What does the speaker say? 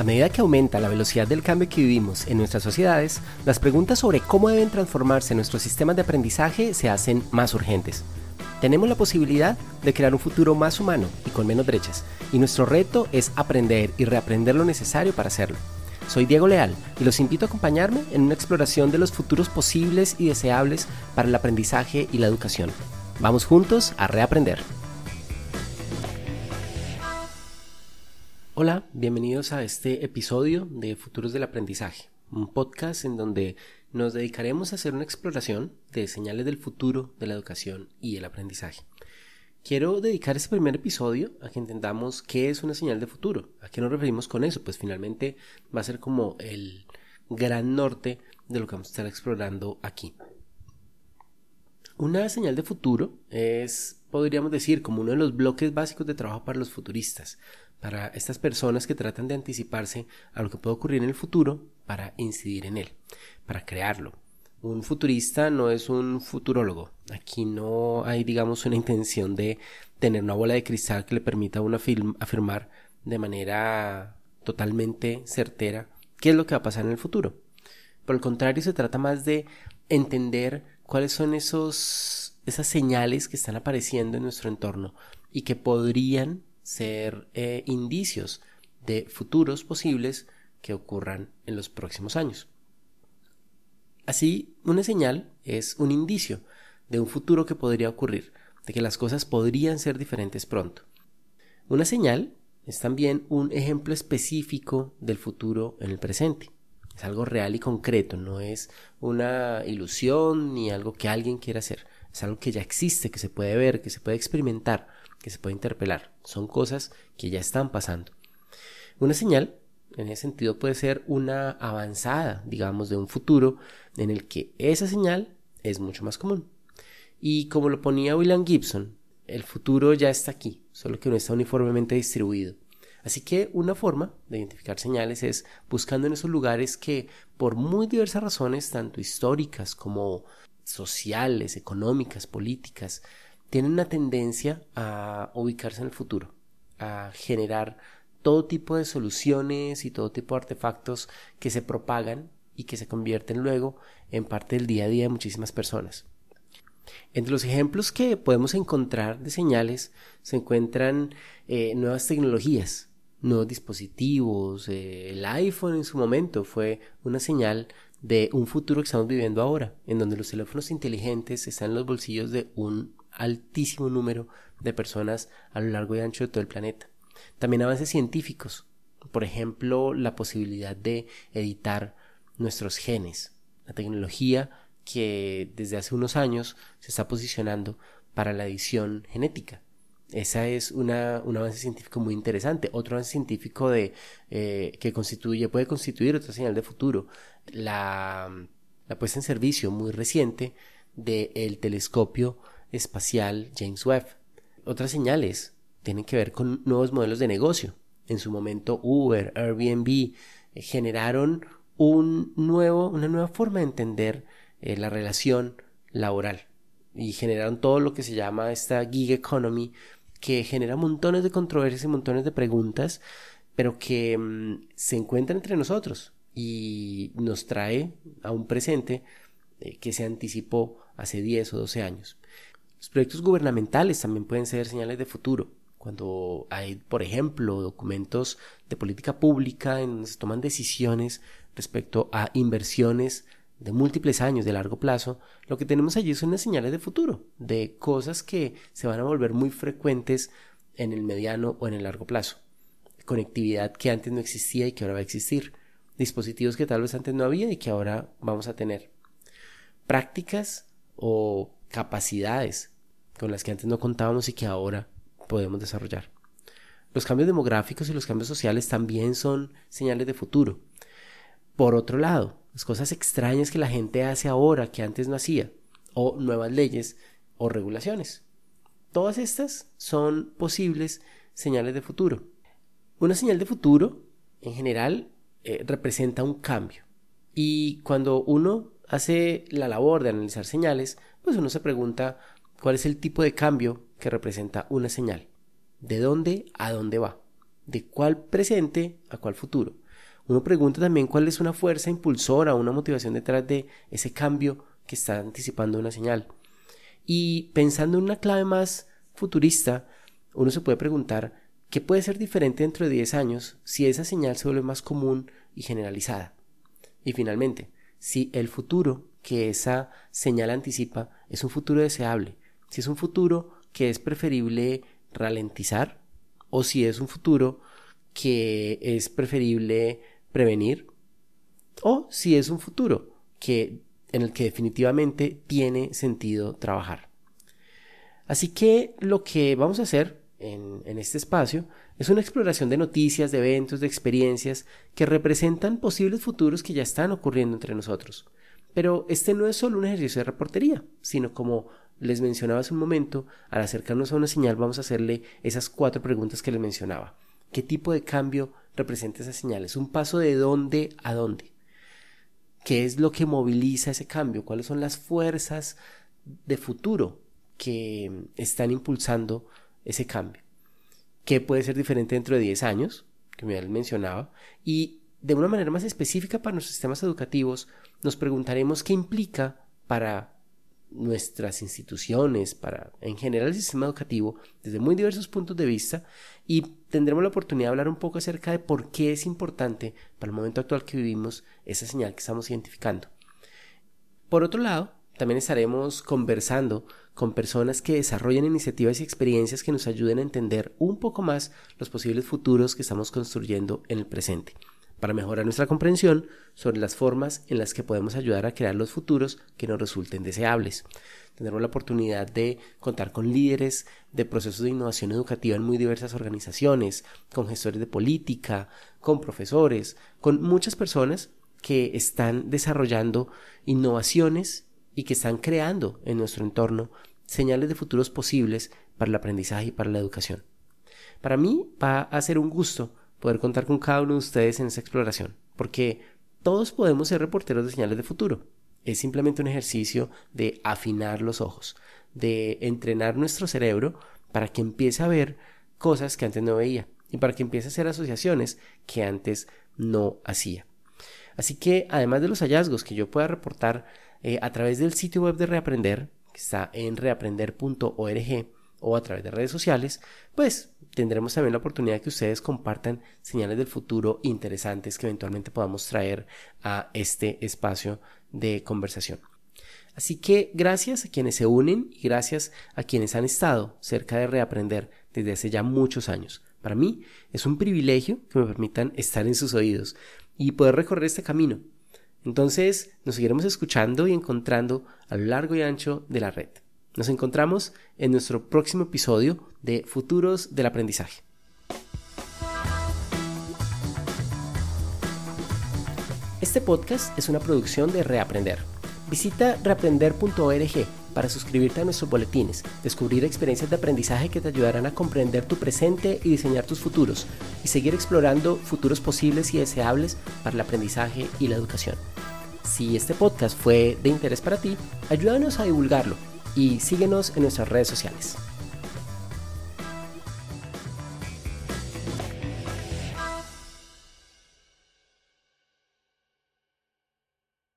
A medida que aumenta la velocidad del cambio que vivimos en nuestras sociedades, las preguntas sobre cómo deben transformarse nuestros sistemas de aprendizaje se hacen más urgentes. Tenemos la posibilidad de crear un futuro más humano y con menos brechas, y nuestro reto es aprender y reaprender lo necesario para hacerlo. Soy Diego Leal y los invito a acompañarme en una exploración de los futuros posibles y deseables para el aprendizaje y la educación. Vamos juntos a reaprender. Hola, bienvenidos a este episodio de Futuros del Aprendizaje, un podcast en donde nos dedicaremos a hacer una exploración de señales del futuro de la educación y el aprendizaje. Quiero dedicar este primer episodio a que entendamos qué es una señal de futuro, a qué nos referimos con eso, pues finalmente va a ser como el gran norte de lo que vamos a estar explorando aquí. Una señal de futuro es, podríamos decir, como uno de los bloques básicos de trabajo para los futuristas, para estas personas que tratan de anticiparse a lo que puede ocurrir en el futuro para incidir en él, para crearlo. Un futurista no es un futurólogo. Aquí no hay, digamos, una intención de tener una bola de cristal que le permita a uno afirmar de manera totalmente certera qué es lo que va a pasar en el futuro. Por el contrario, se trata más de entender cuáles son esos, esas señales que están apareciendo en nuestro entorno y que podrían ser eh, indicios de futuros posibles que ocurran en los próximos años. Así, una señal es un indicio de un futuro que podría ocurrir, de que las cosas podrían ser diferentes pronto. Una señal es también un ejemplo específico del futuro en el presente. Es algo real y concreto, no es una ilusión ni algo que alguien quiera hacer. Es algo que ya existe, que se puede ver, que se puede experimentar que se puede interpelar. Son cosas que ya están pasando. Una señal, en ese sentido, puede ser una avanzada, digamos, de un futuro en el que esa señal es mucho más común. Y como lo ponía William Gibson, el futuro ya está aquí, solo que no está uniformemente distribuido. Así que una forma de identificar señales es buscando en esos lugares que, por muy diversas razones, tanto históricas como sociales, económicas, políticas, tienen una tendencia a ubicarse en el futuro, a generar todo tipo de soluciones y todo tipo de artefactos que se propagan y que se convierten luego en parte del día a día de muchísimas personas. Entre los ejemplos que podemos encontrar de señales se encuentran eh, nuevas tecnologías, nuevos dispositivos. Eh, el iPhone en su momento fue una señal de un futuro que estamos viviendo ahora, en donde los teléfonos inteligentes están en los bolsillos de un altísimo número de personas a lo largo y ancho de todo el planeta. También avances científicos, por ejemplo, la posibilidad de editar nuestros genes, la tecnología que desde hace unos años se está posicionando para la edición genética. Esa es una, un avance científico muy interesante. Otro avance científico eh, que constituye, puede constituir otra señal de futuro. La, la puesta en servicio muy reciente del telescopio espacial James Webb. Otras señales tienen que ver con nuevos modelos de negocio. En su momento Uber, Airbnb eh, generaron un nuevo, una nueva forma de entender eh, la relación laboral y generaron todo lo que se llama esta gig economy que genera montones de controversias y montones de preguntas pero que mm, se encuentra entre nosotros y nos trae a un presente eh, que se anticipó hace 10 o 12 años. Los proyectos gubernamentales también pueden ser señales de futuro. Cuando hay, por ejemplo, documentos de política pública en donde se toman decisiones respecto a inversiones de múltiples años de largo plazo, lo que tenemos allí son unas señales de futuro, de cosas que se van a volver muy frecuentes en el mediano o en el largo plazo. Conectividad que antes no existía y que ahora va a existir. Dispositivos que tal vez antes no había y que ahora vamos a tener. Prácticas o capacidades con las que antes no contábamos y que ahora podemos desarrollar. Los cambios demográficos y los cambios sociales también son señales de futuro. Por otro lado, las cosas extrañas que la gente hace ahora que antes no hacía, o nuevas leyes o regulaciones. Todas estas son posibles señales de futuro. Una señal de futuro, en general, eh, representa un cambio. Y cuando uno hace la labor de analizar señales, pues uno se pregunta cuál es el tipo de cambio que representa una señal. ¿De dónde a dónde va? ¿De cuál presente a cuál futuro? Uno pregunta también cuál es una fuerza impulsora, una motivación detrás de ese cambio que está anticipando una señal. Y pensando en una clave más futurista, uno se puede preguntar qué puede ser diferente dentro de 10 años si esa señal se vuelve más común y generalizada. Y finalmente, si el futuro que esa señal anticipa es un futuro deseable, si es un futuro que es preferible ralentizar o si es un futuro que es preferible prevenir o si es un futuro que en el que definitivamente tiene sentido trabajar. Así que lo que vamos a hacer en, este espacio es una exploración de noticias, de eventos, de experiencias que representan posibles futuros que ya están ocurriendo entre nosotros. Pero este no es solo un ejercicio de reportería, sino como les mencionaba hace un momento, al acercarnos a una señal vamos a hacerle esas cuatro preguntas que les mencionaba. ¿Qué tipo de cambio representa esa señal? ¿Es un paso de dónde a dónde? ¿Qué es lo que moviliza ese cambio? ¿Cuáles son las fuerzas de futuro que están impulsando ese cambio? ¿Qué puede ser diferente dentro de 10 años? Que me mencionaba. Y de una manera más específica para nuestros sistemas educativos, nos preguntaremos qué implica para nuestras instituciones, para en general el sistema educativo, desde muy diversos puntos de vista, y tendremos la oportunidad de hablar un poco acerca de por qué es importante para el momento actual que vivimos esa señal que estamos identificando. Por otro lado, también estaremos conversando con personas que desarrollan iniciativas y experiencias que nos ayuden a entender un poco más los posibles futuros que estamos construyendo en el presente para mejorar nuestra comprensión sobre las formas en las que podemos ayudar a crear los futuros que nos resulten deseables. Tendremos la oportunidad de contar con líderes de procesos de innovación educativa en muy diversas organizaciones, con gestores de política, con profesores, con muchas personas que están desarrollando innovaciones y que están creando en nuestro entorno señales de futuros posibles para el aprendizaje y para la educación. Para mí va a ser un gusto poder contar con cada uno de ustedes en esa exploración, porque todos podemos ser reporteros de señales de futuro. Es simplemente un ejercicio de afinar los ojos, de entrenar nuestro cerebro para que empiece a ver cosas que antes no veía y para que empiece a hacer asociaciones que antes no hacía. Así que además de los hallazgos que yo pueda reportar eh, a través del sitio web de Reaprender, que está en reaprender.org, o a través de redes sociales, pues tendremos también la oportunidad de que ustedes compartan señales del futuro interesantes que eventualmente podamos traer a este espacio de conversación. Así que gracias a quienes se unen y gracias a quienes han estado cerca de reaprender desde hace ya muchos años. Para mí es un privilegio que me permitan estar en sus oídos y poder recorrer este camino. Entonces nos seguiremos escuchando y encontrando a lo largo y ancho de la red. Nos encontramos en nuestro próximo episodio de Futuros del Aprendizaje. Este podcast es una producción de Reaprender. Visita reaprender.org para suscribirte a nuestros boletines, descubrir experiencias de aprendizaje que te ayudarán a comprender tu presente y diseñar tus futuros, y seguir explorando futuros posibles y deseables para el aprendizaje y la educación. Si este podcast fue de interés para ti, ayúdanos a divulgarlo y síguenos en nuestras redes sociales.